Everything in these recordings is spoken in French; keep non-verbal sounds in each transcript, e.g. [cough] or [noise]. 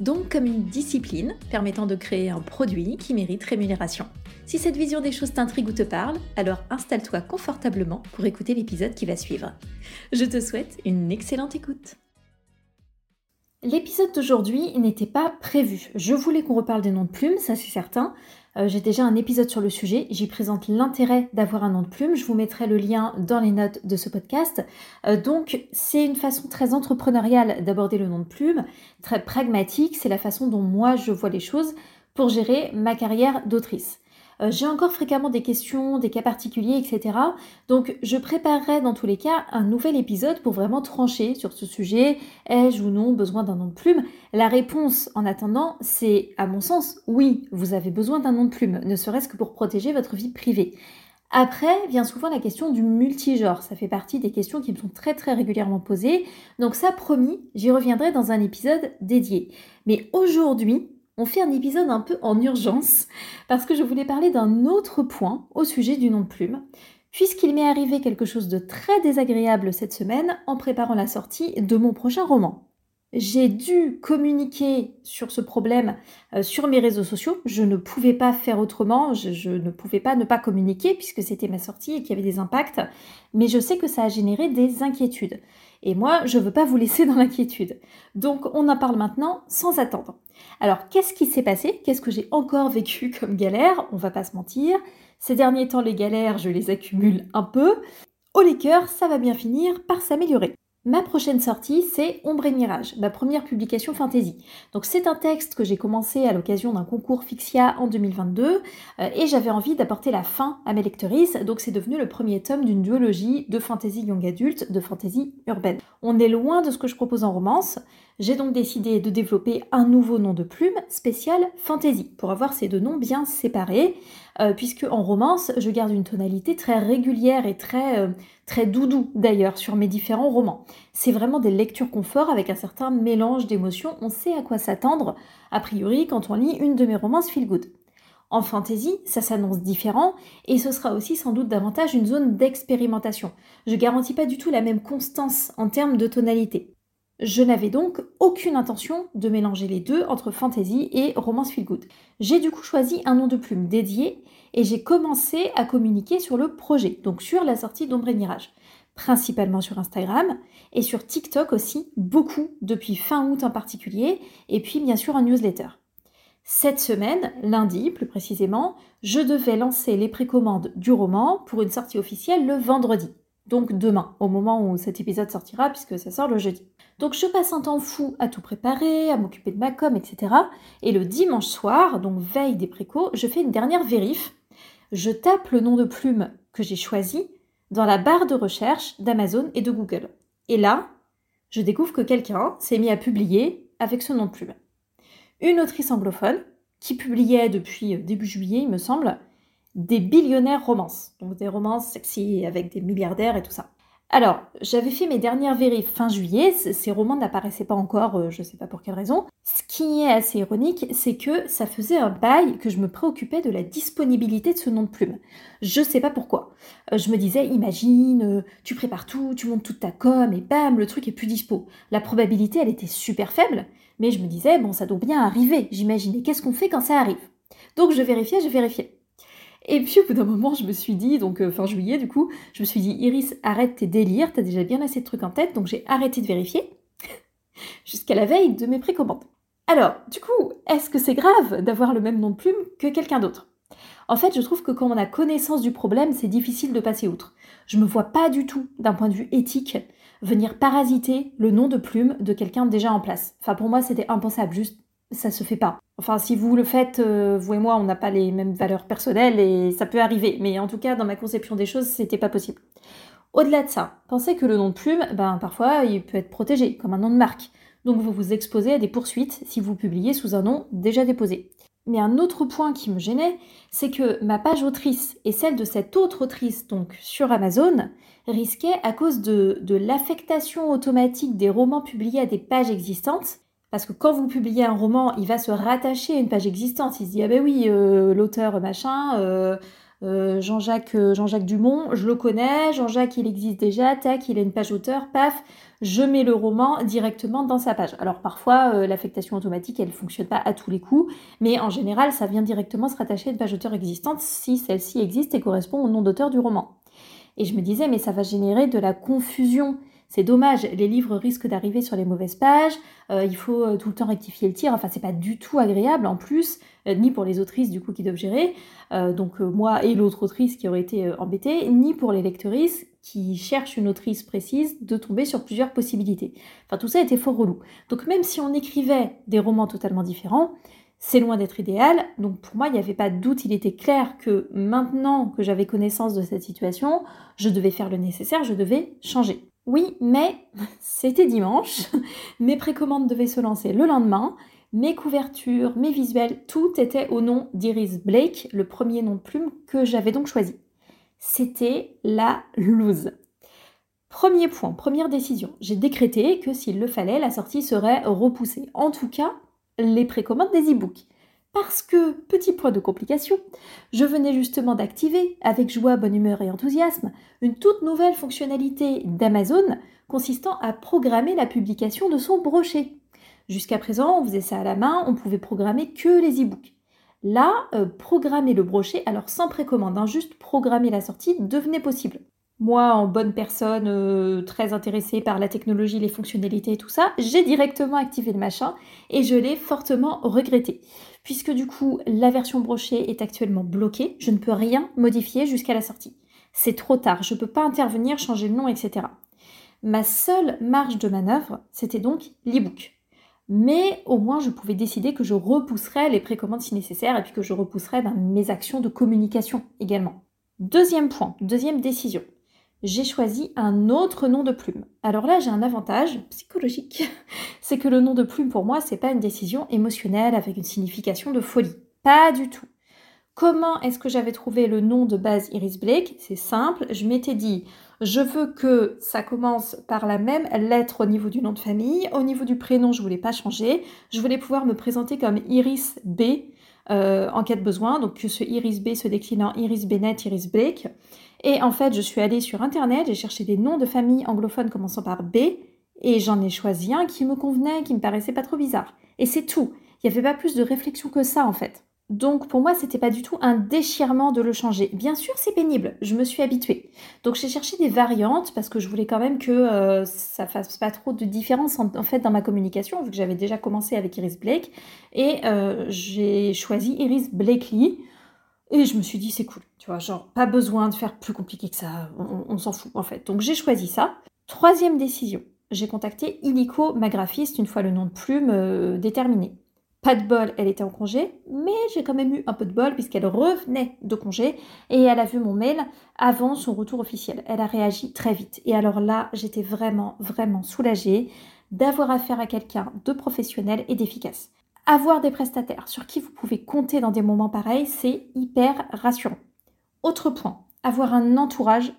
Donc comme une discipline permettant de créer un produit qui mérite rémunération. Si cette vision des choses t'intrigue ou te parle, alors installe-toi confortablement pour écouter l'épisode qui va suivre. Je te souhaite une excellente écoute. L'épisode d'aujourd'hui n'était pas prévu. Je voulais qu'on reparle des noms de plumes, ça c'est certain. Euh, j'ai déjà un épisode sur le sujet. J'y présente l'intérêt d'avoir un nom de plume. Je vous mettrai le lien dans les notes de ce podcast. Euh, donc c'est une façon très entrepreneuriale d'aborder le nom de plume, très pragmatique. C'est la façon dont moi je vois les choses pour gérer ma carrière d'autrice. Euh, j'ai encore fréquemment des questions, des cas particuliers, etc. Donc je préparerai dans tous les cas un nouvel épisode pour vraiment trancher sur ce sujet. Ai-je ou non besoin d'un nom de plume? La réponse en attendant, c'est à mon sens, oui, vous avez besoin d'un nom de plume, ne serait-ce que pour protéger votre vie privée. Après vient souvent la question du multigenre. Ça fait partie des questions qui me sont très très régulièrement posées. Donc ça, promis, j'y reviendrai dans un épisode dédié. Mais aujourd'hui, on fait un épisode un peu en urgence parce que je voulais parler d'un autre point au sujet du nom de plume, puisqu'il m'est arrivé quelque chose de très désagréable cette semaine en préparant la sortie de mon prochain roman. J'ai dû communiquer sur ce problème euh, sur mes réseaux sociaux. Je ne pouvais pas faire autrement. Je, ne pouvais pas ne pas communiquer puisque c'était ma sortie et qu'il y avait des impacts. Mais je sais que ça a généré des inquiétudes. Et moi, je ne veux pas vous laisser [laughs] dans l'inquiétude. Donc, on en parle maintenant sans attendre. Alors, qu'est-ce qui s'est passé? Qu'est-ce que j'ai encore vécu [laughs] comme galère? On va pas se mentir. Ces derniers temps, les galères, je les accumule un peu. Au cœurs, ça va bien finir par s'améliorer. Ma prochaine sortie, c'est Ombre et Mirage, ma première publication fantasy. Donc c'est un texte que j'ai commencé à l'occasion d'un concours Fixia en 2022 euh, et j'avais envie d'apporter la fin à mes lectrices, donc c'est devenu le premier tome d'une duologie de fantasy young adulte, de fantasy urbaine. On est loin de ce que je propose en romance, j'ai donc décidé de développer un nouveau nom de plume spécial fantasy pour avoir ces deux noms bien séparés, euh, puisque en romance, je garde une tonalité très régulière et très, euh, très doudou d'ailleurs sur mes différents romans. C'est vraiment des lectures confort avec un certain mélange d'émotions, on sait à quoi s'attendre, a priori, quand on lit une de mes romances feel good. En fantasy, ça s'annonce différent et ce sera aussi sans doute davantage une zone d'expérimentation. Je garantis pas du tout la même constance en termes de tonalité. Je n'avais donc aucune intention de mélanger les deux entre fantasy et romance feel good. J'ai du coup choisi un nom de plume dédié et j'ai commencé à communiquer sur le projet, donc sur la sortie d'Ombre et Mirage, principalement sur Instagram et sur TikTok aussi, beaucoup depuis fin août en particulier, et puis bien sûr en newsletter. Cette semaine, lundi plus précisément, je devais lancer les précommandes du roman pour une sortie officielle le vendredi donc demain, au moment où cet épisode sortira, puisque ça sort le jeudi. Donc je passe un temps fou à tout préparer, à m'occuper de ma com, etc. Et le dimanche soir, donc veille des précaux, je fais une dernière vérif. Je tape le nom de plume que j'ai choisi dans la barre de recherche d'Amazon et de Google. Et là, je découvre que quelqu'un s'est mis à publier avec ce nom de plume. Une autrice anglophone qui publiait depuis début juillet, il me semble, des billionnaires romances, donc des romances sexy avec des milliardaires et tout ça. Alors, j'avais fait mes dernières vérifs fin juillet, ces romans n'apparaissaient pas encore, euh, je sais pas pour quelle raison. Ce qui est assez ironique, c'est que ça faisait un bail que je me préoccupais de la disponibilité de ce nom de plume. Je sais pas pourquoi. Euh, je me disais, imagine, euh, tu prépares tout, tu montes toute ta com et bam, le truc est plus dispo. La probabilité, elle était super faible, mais je me disais, bon, ça doit bien arriver. J'imaginais, qu'est-ce qu'on fait quand ça arrive? Donc je vérifiais, je vérifiais. Et puis au bout d'un moment, je me suis dit, donc euh, fin juillet du coup, je me suis dit, Iris, arrête tes délires, t'as déjà bien assez de trucs en tête, donc j'ai arrêté de vérifier [laughs] jusqu'à la veille de mes précommandes. Alors, du coup, est-ce que c'est grave d'avoir le même nom de plume que quelqu'un d'autre? En fait, je trouve que quand on a connaissance du problème, c'est difficile de passer outre. Je me vois pas du tout, d'un point de vue éthique, venir parasiter le nom de plume de quelqu'un déjà en place. Enfin, pour moi, c'était impensable, juste ça se fait pas. Enfin, si vous le faites, euh, vous et moi, on n'a pas les mêmes valeurs personnelles et ça peut arriver. Mais en tout cas, dans ma conception des choses, c'était pas possible. Au-delà de ça, pensez que le nom de plume, ben, parfois, il peut être protégé, comme un nom de marque. Donc vous vous exposez à des poursuites si vous publiez sous un nom déjà déposé. Mais un autre point qui me gênait, c'est que ma page autrice et celle de cette autre autrice, donc sur Amazon, risquaient à cause de, de l'affectation automatique des romans publiés à des pages existantes. Parce que quand vous publiez un roman, il va se rattacher à une page existante. Il se dit, ah ben oui, euh, l'auteur machin, euh, euh, Jean-Jacques Jean-Jacques Dumont, je le connais, Jean-Jacques il existe déjà, tac, il a une page auteur, paf, je mets le roman directement dans sa page. Alors parfois, l'affectation automatique, elle ne fonctionne pas à tous les coups, mais en général, ça vient directement se rattacher à une page auteur existante si celle-ci existe et correspond au nom d'auteur du roman. Et je me disais, mais ça va générer de la confusion. C'est dommage, les livres risquent d'arriver sur les mauvaises pages, euh, il faut euh, tout le temps rectifier le tir, enfin c'est pas du tout agréable en plus, ni pour les autrices du coup qui doivent gérer, donc moi et l'autre autrice qui aurait été embêtée, ni pour les lectrices qui cherchent une autrice précise de tomber sur plusieurs possibilités. Enfin, tout ça était fort relou. Donc, même si on écrivait des romans totalement différents, c'est loin d'être idéal. Donc, pour moi, il n'y avait pas de doute. Il était clair que maintenant que j'avais connaissance de cette situation, je devais faire le nécessaire, je devais changer. Oui, mais [laughs] c'était dimanche. [laughs] Mes précommandes devaient se lancer le lendemain. Mes couvertures, mes visuels, tout était au nom d'Iris Blake, le premier nom de plume que j'avais donc choisi c'était la loose. Premier point, première décision. J'ai décrété que s'il le fallait, la sortie serait repoussée. En tout cas, les précommandes des e-books. Parce que, petit point de complication, je venais justement d'activer, avec joie, bonne humeur et enthousiasme, une toute nouvelle fonctionnalité d'Amazon consistant à programmer la publication de son brochet. Jusqu'à présent, on faisait ça à la main, on pouvait programmer que les e-books. Là, euh, programmer le brochet, alors sans précommande, hein, juste programmer la sortie, devenait possible. Moi, en bonne personne, euh, très intéressée par la technologie, les fonctionnalités et tout ça, j'ai directement activé le machin et je l'ai fortement regretté. Puisque du coup, la version brochet est actuellement bloquée, je ne peux rien modifier jusqu'à la sortie. C'est trop tard, je ne peux pas intervenir, changer le nom, etc. Ma seule marge de manœuvre, c'était donc l'e-book mais au moins je pouvais décider que je repousserais les précommandes si nécessaire et puis que je repousserais ben, mes actions de communication également. Deuxième point, deuxième décision. J'ai choisi un autre nom de plume. Alors là, j'ai un avantage psychologique, [laughs] c'est que le nom de plume pour moi, c'est pas une décision émotionnelle avec une signification de folie. Pas du tout. Comment est-ce que j'avais trouvé le nom de base Iris Blake? C'est simple, je m'étais dit je veux que ça commence par la même lettre au niveau du nom de famille. Au niveau du prénom, je voulais pas changer. Je voulais pouvoir me présenter comme Iris B euh, en cas de besoin. Donc que ce Iris B se décline en Iris Bennett, Iris Blake. Et en fait, je suis allée sur Internet, j'ai cherché des noms de famille anglophones commençant par B, et j'en ai choisi un qui me convenait, qui me paraissait pas trop bizarre. Et c'est tout. Il n'y avait pas plus de réflexion que ça, en fait. Donc pour moi, c'était pas du tout un déchirement de le changer. Bien sûr, c'est pénible, je me suis habituée. Donc j'ai cherché des variantes parce que je voulais quand même que euh, ça fasse pas trop de différence en, fait dans ma communication, vu que j'avais déjà commencé avec Iris Blake. Et euh, j'ai choisi Iris Blakely. Et je me suis dit, c'est cool, tu vois, genre, pas besoin de faire plus compliqué que ça, on, s'en fout en fait. Donc j'ai choisi ça. Troisième décision, j'ai contacté Illico, ma graphiste, une fois le nom de plume euh, déterminé. Pas de bol, elle était en congé, mais j'ai quand même eu un peu de bol puisqu'elle revenait de congé et elle a vu mon mail avant son retour officiel. Elle a réagi très vite. Et alors là, j'étais vraiment, vraiment soulagée d'avoir affaire à quelqu'un de professionnel et d'efficace. Avoir des prestataires sur qui vous pouvez compter dans des moments pareils, c'est hyper rassurant. Autre point, avoir un entourage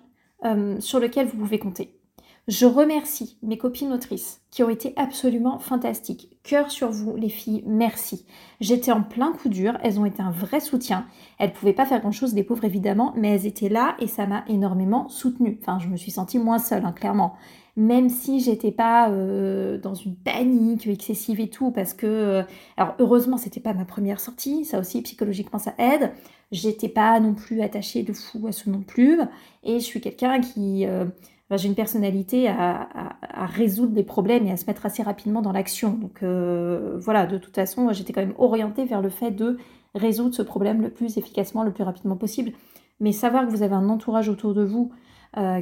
euh, sur lequel vous pouvez compter. Je remercie mes copines autrices qui ont été absolument fantastiques. Cœur sur vous, les filles, merci. J'étais en plein coup dur, elles ont été un vrai soutien. Elles pouvaient pas faire grand-chose, les pauvres évidemment, mais elles étaient là et ça m'a énormément soutenue. Enfin, je me suis sentie moins seule, hein, clairement. Même si j'étais pas euh, dans une panique excessive et tout, parce que, euh, alors heureusement, c'était pas ma première sortie, ça aussi psychologiquement ça aide. J'étais pas non plus attachée de fou à ce non plus, et je suis quelqu'un qui euh, j'ai une personnalité à, résoudre des problèmes et à se mettre assez rapidement dans l'action. Donc voilà, de toute façon, j'étais quand même orientée vers le fait de résoudre ce problème le plus efficacement, le plus rapidement possible. Mais savoir que vous avez un entourage autour de vous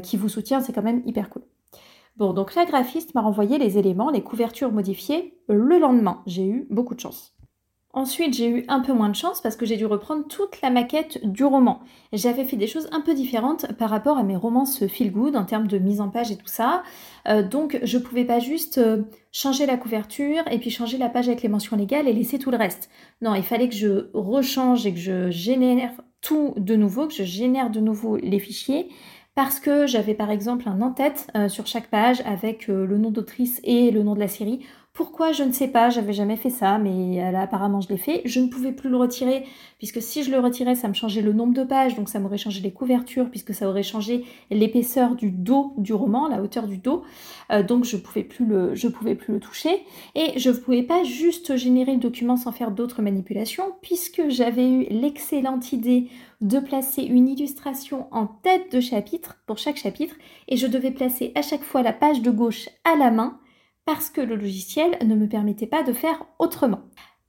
qui vous soutient, c'est quand même hyper cool. Bon, donc la graphiste m'a renvoyé les éléments, les couvertures modifiées le lendemain. J'ai eu beaucoup de chance. Ensuite, j'ai eu un peu moins de chance parce que j'ai dû reprendre toute la maquette du roman. J'avais fait des choses un peu différentes par rapport à mes romances feel good en termes de mise en page et tout ça. Euh, donc, je pouvais pas juste euh, changer la couverture et puis changer la page avec les mentions légales et laisser tout le reste. Non, il fallait que je rechange et que je génère tout de nouveau, que je génère de nouveau les fichiers parce que j'avais par exemple un en-tête euh, sur chaque page avec le nom d'autrice et le nom de la série pourquoi Je ne sais pas, j'avais jamais fait ça, mais là apparemment je l'ai fait. Je ne pouvais plus le retirer, puisque si je le retirais, ça me changeait le nombre de pages, donc ça m'aurait changé les couvertures, puisque ça aurait changé l'épaisseur du dos du roman, la hauteur du dos. Euh, donc je pouvais plus le, je pouvais plus le toucher. Et je ne pouvais pas juste générer le document sans faire d'autres manipulations, puisque j'avais eu l'excellente idée de placer une illustration en tête de chapitre pour chaque chapitre, et je devais placer à chaque fois la page de gauche à la main parce que le logiciel ne me permettait pas de faire autrement.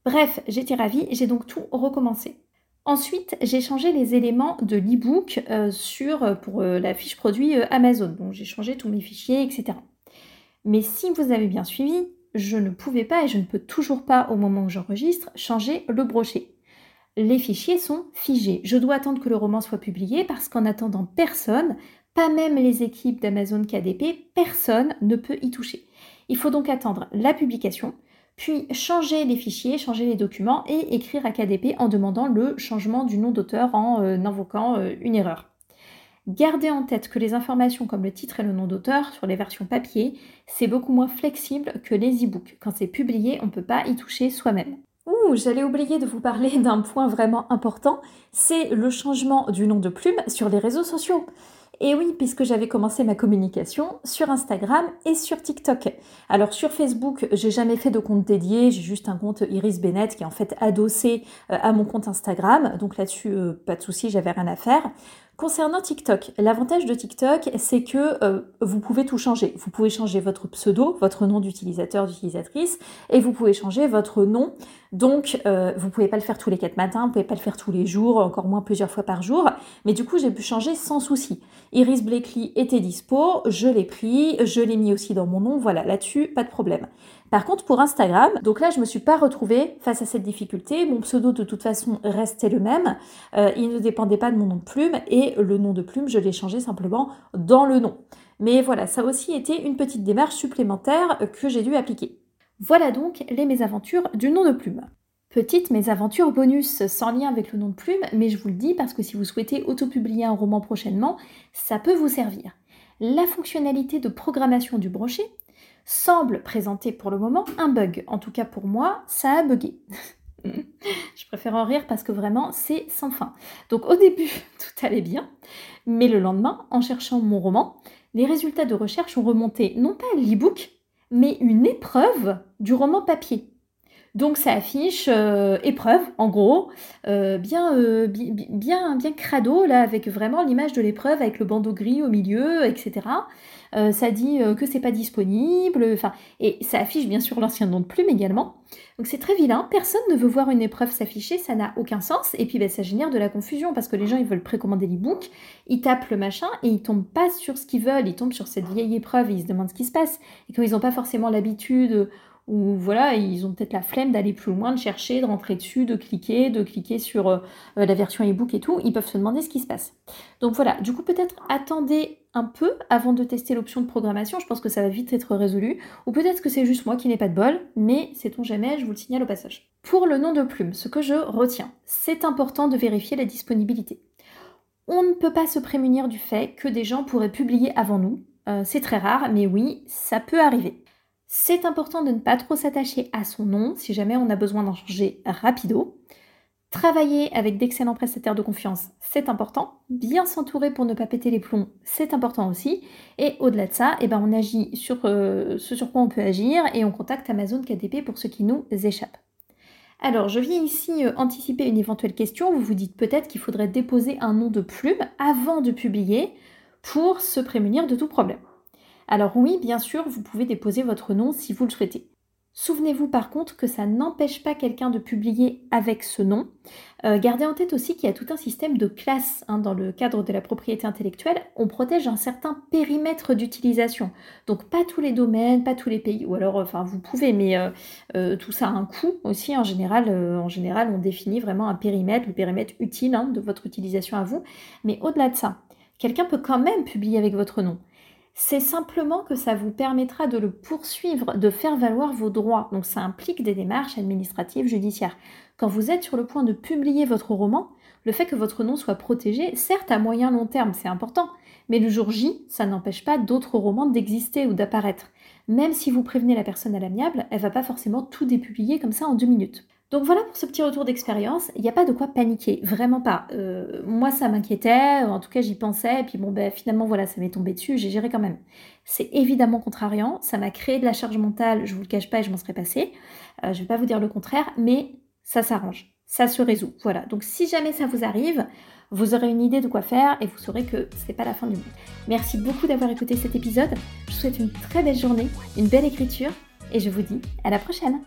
Bref, j'étais ravie, j'ai donc tout recommencé. Ensuite, j'ai changé les éléments de l'e-book euh, sur, euh, pour euh, la fiche produit Amazon. Donc j'ai changé tous mes fichiers, etc. Mais si vous avez bien suivi, je ne pouvais pas et je ne peux toujours pas, au moment où j'enregistre, changer le brochet. Les fichiers sont figés. Je dois attendre que le roman soit publié parce qu'en attendant personne, pas même les équipes d'Amazon KDP, personne ne peut y toucher. Il faut donc attendre la publication, puis changer les fichiers, changer les documents et écrire à KDP en demandant le changement du nom d'auteur en euh, invoquant euh, une erreur. Gardez en tête que les informations comme le titre et le nom d'auteur sur les versions papier, c'est beaucoup moins flexible que les e-books. Quand c'est publié, on ne peut pas y toucher soi-même. Ouh, j'allais oublier de vous parler [laughs] d'un point vraiment important, c'est le changement du nom de plume sur les réseaux sociaux. Et oui, puisque j'avais commencé ma communication sur Instagram et sur TikTok. Alors sur Facebook, j'ai jamais fait de compte dédié, j'ai juste un compte Iris Bennett qui est en fait adossé euh, à mon compte Instagram. Donc là-dessus, euh, pas de souci, j'avais rien à faire. Concernant TikTok, l'avantage de TikTok, c'est que euh, vous pouvez tout changer. Vous pouvez changer votre pseudo, votre nom d'utilisateur, d'utilisatrice, et vous pouvez changer votre nom. Donc, euh, vous pouvez pas le faire tous les quatre matins, vous pouvez pas le faire tous les jours, encore moins plusieurs fois par jour. Mais du coup, j'ai pu changer sans souci. Iris Blakely était dispo, je l'ai pris, je l'ai mis aussi dans mon nom. Voilà, là-dessus, pas de problème. Par contre, pour Instagram, donc là, je me suis pas retrouvée face à cette difficulté. Mon pseudo, de toute façon, restait le même. Euh, il ne dépendait pas de mon nom de plume et le nom de plume, je l'ai changé simplement dans le nom. Mais voilà, ça a aussi été une petite démarche supplémentaire que j'ai dû appliquer. Voilà donc les mésaventures du nom de plume. Petite mésaventure bonus sans lien avec le nom de plume, mais je vous le dis parce que si vous souhaitez autopublier un roman prochainement, ça peut vous servir. La fonctionnalité de programmation du brochet semble présenter pour le moment un bug. En tout cas pour moi, ça a bugué. [laughs] Je préfère en rire parce que vraiment c'est sans fin. Donc au début, [laughs] tout allait bien, mais le lendemain, en cherchant mon roman, les résultats de recherche ont remonté non pas l'e-book, mais une épreuve du roman papier. Donc ça affiche euh, épreuve, en gros, euh, bien, euh, bien, bien crado, là, avec vraiment l'image de l'épreuve, avec le bandeau gris au milieu, etc. ça dit que c'est pas disponible, enfin, et ça affiche bien sûr l'ancien nom de plume également. Donc c'est très vilain, personne ne veut voir une épreuve s'afficher, ça n'a aucun sens, et puis ben, ça génère de la confusion, parce que les gens, ils veulent précommander l'e-book, ils tapent le machin, et ils tombent pas sur ce qu'ils veulent, ils tombent sur cette vieille épreuve, et ils se demandent ce qui se passe, et quand ils n'ont pas forcément l'habitude ou voilà, ils ont peut-être la flemme d'aller plus loin, de chercher, de rentrer dessus, de cliquer, de cliquer sur euh, la version e-book et tout, ils peuvent se demander ce qui se passe. Donc voilà, du coup peut-être attendez un peu avant de tester l'option de programmation, je pense que ça va vite être résolu, ou peut-être que c'est juste moi qui n'ai pas de bol, mais sait-on jamais, je vous le signale au passage. Pour le nom de plume, ce que je retiens, c'est important de vérifier la disponibilité. On ne peut pas se prémunir du fait que des gens pourraient publier avant nous, euh, c'est très rare, mais oui, ça peut arriver. C'est important de ne pas trop s'attacher à son nom si jamais on a besoin d'en changer rapido. Travailler avec d'excellents prestataires de confiance, c'est important. Bien s'entourer pour ne pas péter les plombs, c'est important aussi. Et au-delà de ça, eh ben on agit sur euh, ce sur quoi on peut agir et on contacte Amazon KDP pour ce qui nous échappe. Alors, je viens ici euh, anticiper une éventuelle question. Vous vous dites peut-être qu'il faudrait déposer un nom de plume avant de publier pour se prémunir de tout problème. Alors oui, bien sûr, vous pouvez déposer votre nom si vous le souhaitez. Souvenez-vous par contre que ça n'empêche pas quelqu'un de publier avec ce nom. Euh, gardez en tête aussi qu'il y a tout un système de classes hein, dans le cadre de la propriété intellectuelle. On protège un certain périmètre d'utilisation. Donc pas tous les domaines, pas tous les pays, ou alors enfin vous pouvez, mais euh, euh, tout ça a un coût aussi. En général, en général, on définit vraiment un périmètre, le périmètre utile hein, de votre utilisation à vous. Mais au-delà de ça, quelqu'un peut quand même publier avec votre nom c'est simplement que ça vous permettra de le poursuivre, de faire valoir vos droits. Donc ça implique des démarches administratives, judiciaires. Quand vous êtes sur le point de publier votre roman, le fait que votre nom soit protégé, certes à moyen long terme, c'est important, mais le jour J, ça n'empêche pas d'autres romans d'exister ou d'apparaître. Même si vous prévenez la personne à l'amiable, elle va pas forcément tout dépublier comme ça en deux minutes. Donc voilà pour ce petit retour d'expérience. Il n'y a pas de quoi paniquer, vraiment pas. Euh, moi, ça m'inquiétait, en tout cas, j'y pensais, et puis bon, ben finalement, voilà, ça m'est tombé dessus, j'ai géré quand même. C'est évidemment contrariant, ça m'a créé de la charge mentale, je vous le cache pas, et je m'en serais passé. Euh, je vais pas vous dire le contraire, mais ça s'arrange, ça se résout. Voilà. Donc si jamais ça vous arrive, vous aurez une idée de quoi faire et vous saurez que c'est pas la fin du monde. Merci beaucoup d'avoir écouté cet épisode. Je vous souhaite une très belle journée, une belle écriture, et je vous dis à la prochaine.